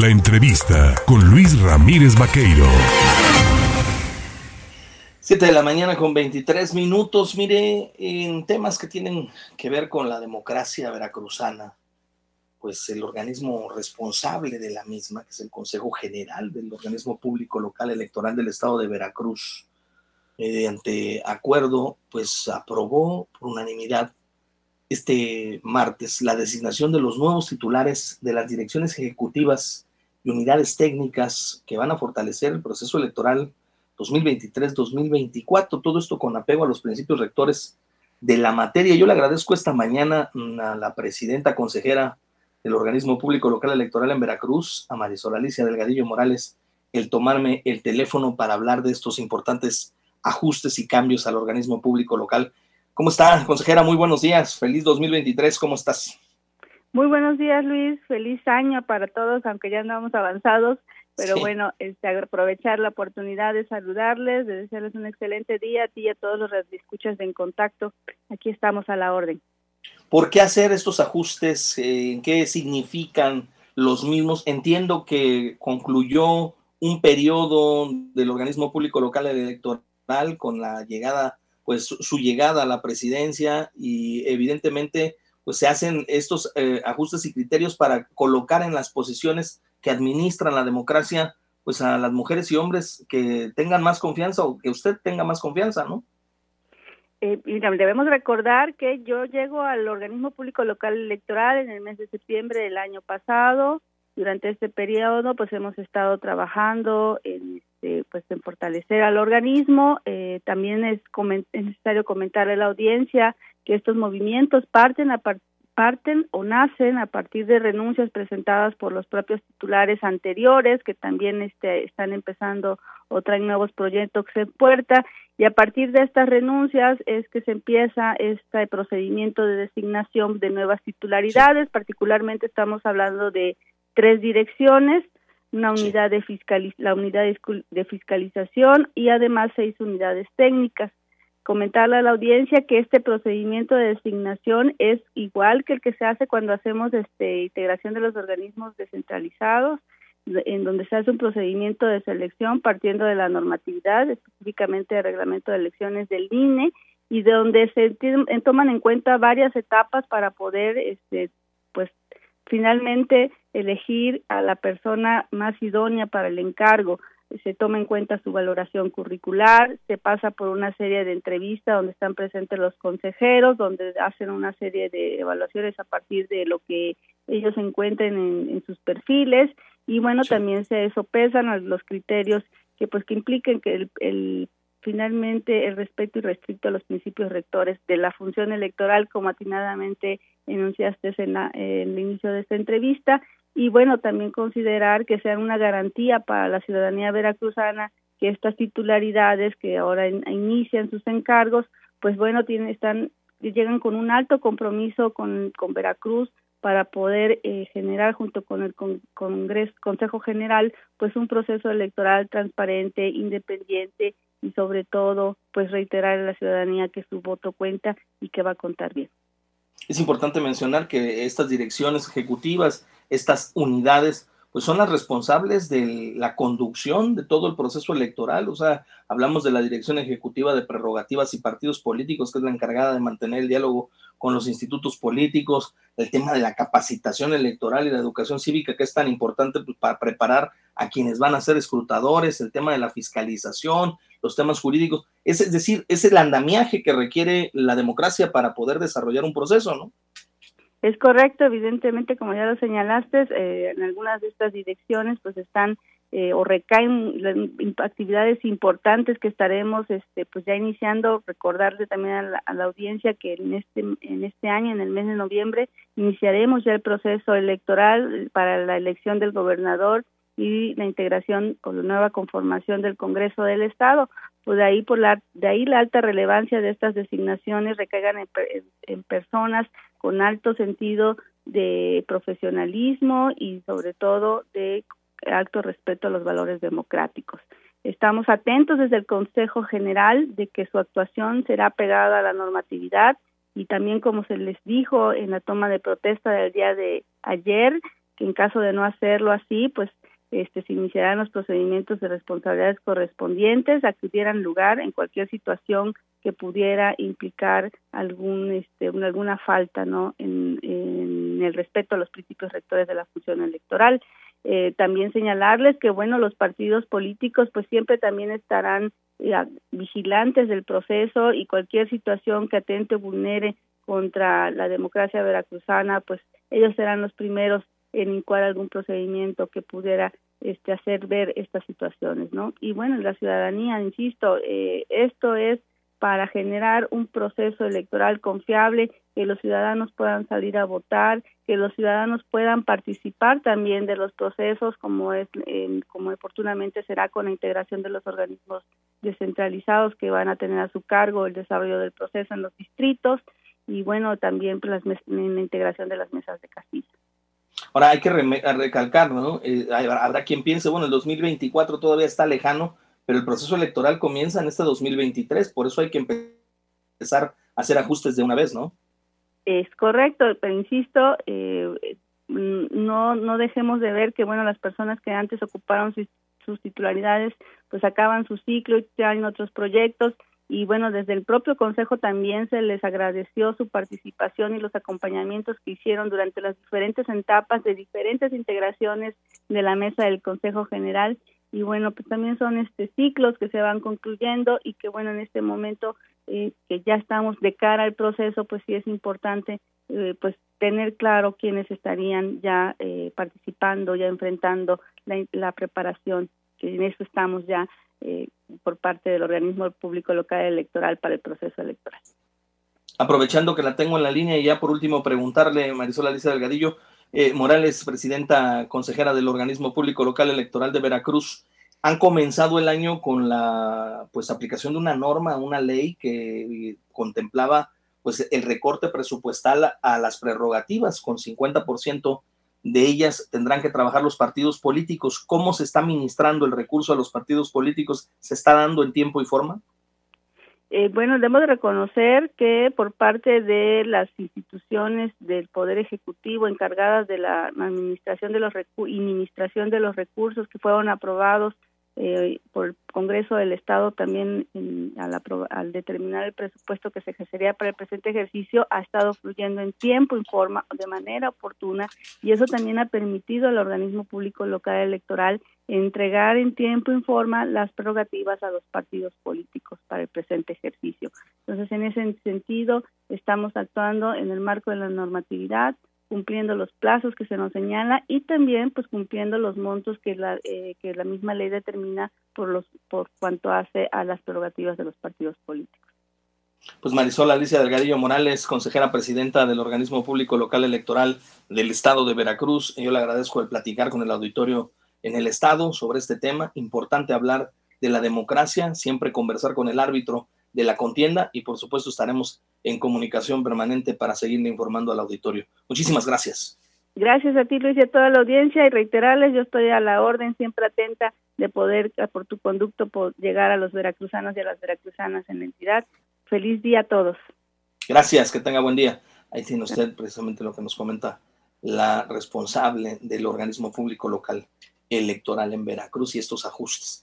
La entrevista con Luis Ramírez Vaqueiro. 7 de la mañana con 23 minutos. Mire, en temas que tienen que ver con la democracia veracruzana, pues el organismo responsable de la misma, que es el Consejo General del Organismo Público Local Electoral del Estado de Veracruz, mediante acuerdo, pues aprobó por unanimidad este martes la designación de los nuevos titulares de las direcciones ejecutivas y unidades técnicas que van a fortalecer el proceso electoral 2023-2024. Todo esto con apego a los principios rectores de la materia. Yo le agradezco esta mañana a la presidenta consejera del organismo público local electoral en Veracruz, a Marisol Alicia Delgadillo Morales, el tomarme el teléfono para hablar de estos importantes ajustes y cambios al organismo público local. ¿Cómo está, consejera? Muy buenos días. Feliz 2023. ¿Cómo estás? Muy buenos días, Luis. Feliz año para todos, aunque ya andamos avanzados. Pero bueno, este, aprovechar la oportunidad de saludarles, de desearles un excelente día a ti y a todos los escuchas de En Contacto. Aquí estamos a la orden. ¿Por qué hacer estos ajustes? ¿En qué significan los mismos? Entiendo que concluyó un periodo del organismo público local electoral con la llegada, pues su llegada a la presidencia y evidentemente pues se hacen estos eh, ajustes y criterios para colocar en las posiciones que administran la democracia pues a las mujeres y hombres que tengan más confianza o que usted tenga más confianza, ¿no? Eh, debemos recordar que yo llego al organismo público local electoral en el mes de septiembre del año pasado. Durante este periodo, pues hemos estado trabajando en este, pues en fortalecer al organismo. Eh, también es, necesario comentarle a la audiencia que estos movimientos parten a parten o nacen a partir de renuncias presentadas por los propios titulares anteriores que también este, están empezando o traen nuevos proyectos en puerta. Y a partir de estas renuncias es que se empieza este procedimiento de designación de nuevas titularidades, particularmente estamos hablando de tres direcciones, una unidad de la unidad de fiscalización y además seis unidades técnicas. Comentarle a la audiencia que este procedimiento de designación es igual que el que se hace cuando hacemos este integración de los organismos descentralizados, en donde se hace un procedimiento de selección partiendo de la normatividad, específicamente del reglamento de elecciones del INE, y de donde se toman en cuenta varias etapas para poder este finalmente elegir a la persona más idónea para el encargo. Se toma en cuenta su valoración curricular, se pasa por una serie de entrevistas donde están presentes los consejeros, donde hacen una serie de evaluaciones a partir de lo que ellos encuentren en, sus perfiles y bueno, también se sopesan los criterios que pues que impliquen que el finalmente el respeto irrestricto a los principios rectores de la función electoral, como atinadamente enunciaste en, el inicio de esta entrevista, y bueno, también considerar que sean una garantía para la ciudadanía veracruzana que estas titularidades que ahora inician sus encargos, pues bueno, tienen, están, llegan con un alto compromiso con, con Veracruz para poder eh, generar junto con el Congreso, Consejo General pues un proceso electoral transparente, independiente y sobre todo pues reiterar a la ciudadanía que su voto cuenta y que va a contar bien. Es importante mencionar que estas direcciones ejecutivas, estas unidades, pues son las responsables de la conducción de todo el proceso electoral. O sea, hablamos de la Dirección Ejecutiva de Prerrogativas y Partidos Políticos, que es la encargada de mantener el diálogo con los institutos políticos, el tema de la capacitación electoral y la educación cívica, que es tan importante pues, para preparar a quienes van a ser escrutadores, el tema de la fiscalización, los temas jurídicos. Es, es decir, es el andamiaje que requiere la democracia para poder desarrollar un proceso, ¿no? Es correcto, evidentemente, como ya lo señalaste, eh, en algunas de estas direcciones pues están eh, o recaen actividades importantes que estaremos este pues ya iniciando recordarle también a la, audiencia que en este en este año en el mes de noviembre iniciaremos ya el proceso electoral para la elección del gobernador y la integración con la nueva conformación del Congreso del Estado pues de ahí por la de ahí la alta relevancia de estas designaciones recaigan en, personas con alto sentido de profesionalismo y sobre todo de alto respeto a los valores democráticos. Estamos atentos desde el Consejo General de que su actuación será pegada a la normatividad y también como se les dijo en la toma de protesta del día de ayer, que en caso de no hacerlo así, pues este, se iniciarán los procedimientos de responsabilidades correspondientes a que tuvieran lugar en cualquier situación que pudiera implicar algún este, alguna falta no en, el respeto a los principios rectores de la función electoral. Eh, también señalarles que bueno los partidos políticos pues siempre también estarán eh, vigilantes del proceso y cualquier situación que atente o vulnere contra la democracia veracruzana pues ellos serán los primeros en incuar algún procedimiento que pudiera este, hacer ver estas situaciones, ¿no? Y bueno, la ciudadanía, insisto, eh, esto es para generar un proceso electoral confiable, que los ciudadanos puedan salir a votar, que los ciudadanos puedan participar también de los procesos, como es como oportunamente será con la integración de los organismos descentralizados que van a tener a su cargo el desarrollo del proceso en los distritos y bueno también pues, la integración de las mesas de casilla. Ahora hay que recalcar, ¿no? Eh, habrá quien piense, bueno, el 2024 todavía está lejano, pero el proceso electoral comienza en este 2023, por eso hay que empezar a hacer ajustes de una vez, ¿no? Es correcto, pero insisto, eh, no, no dejemos de ver que, bueno, las personas que antes ocuparon sus, sus titularidades, pues acaban su ciclo y tienen otros proyectos y bueno, desde el propio Consejo también se les agradeció su participación y los acompañamientos que hicieron durante las diferentes etapas de diferentes integraciones de la mesa del Consejo General. Y bueno, pues también son este ciclos que se van concluyendo y que bueno, en este momento eh, que ya estamos de cara al proceso, pues sí es importante eh, pues tener claro quiénes estarían ya eh, participando, ya enfrentando la, la preparación, que en eso estamos ya eh, por parte del organismo público local electoral para el proceso electoral. Aprovechando que la tengo en la línea y ya por último preguntarle, Marisol Alicia Delgadillo, eh, Morales, presidenta consejera del organismo público local electoral de Veracruz, han comenzado el año con la pues aplicación de una norma, una ley que contemplaba pues el recorte presupuestal a las prerrogativas con 50% de ellas tendrán que trabajar los partidos políticos. ¿Cómo se está ministrando el recurso a los partidos políticos? ¿Se está dando en tiempo y forma? Eh, bueno, debemos reconocer que por parte de las instituciones del Poder Ejecutivo encargadas de la administración de los y administración de los recursos que fueron aprobados eh, por el Congreso del Estado también al, determinar el presupuesto que se ejercería para el presente ejercicio ha estado fluyendo en tiempo, en forma, de manera oportuna y eso también ha permitido al organismo público local electoral entregar en tiempo y forma las prerrogativas a los partidos políticos para el presente ejercicio. Entonces, en ese sentido, estamos actuando en el marco de la normatividad, cumpliendo los plazos que se nos señala y también pues cumpliendo los montos que la eh, que la misma ley determina por los por cuanto hace a las prerrogativas de los partidos políticos. Pues Marisol Alicia Delgadillo Morales, consejera presidenta del organismo público local electoral del estado de Veracruz, yo le agradezco el platicar con el auditorio en el estado sobre este tema, importante hablar de la democracia, siempre conversar con el árbitro de la contienda y por supuesto estaremos en comunicación permanente para seguirle informando al auditorio. Muchísimas gracias. Gracias a ti, Luis, y a toda la audiencia y reiterarles, yo estoy a la orden, siempre atenta de poder, por tu conducto, por llegar a los veracruzanos y a las veracruzanas en la entidad. Feliz día a todos. Gracias, que tenga buen día. Ahí tiene usted precisamente lo que nos comenta la responsable del organismo público local electoral en Veracruz y estos ajustes.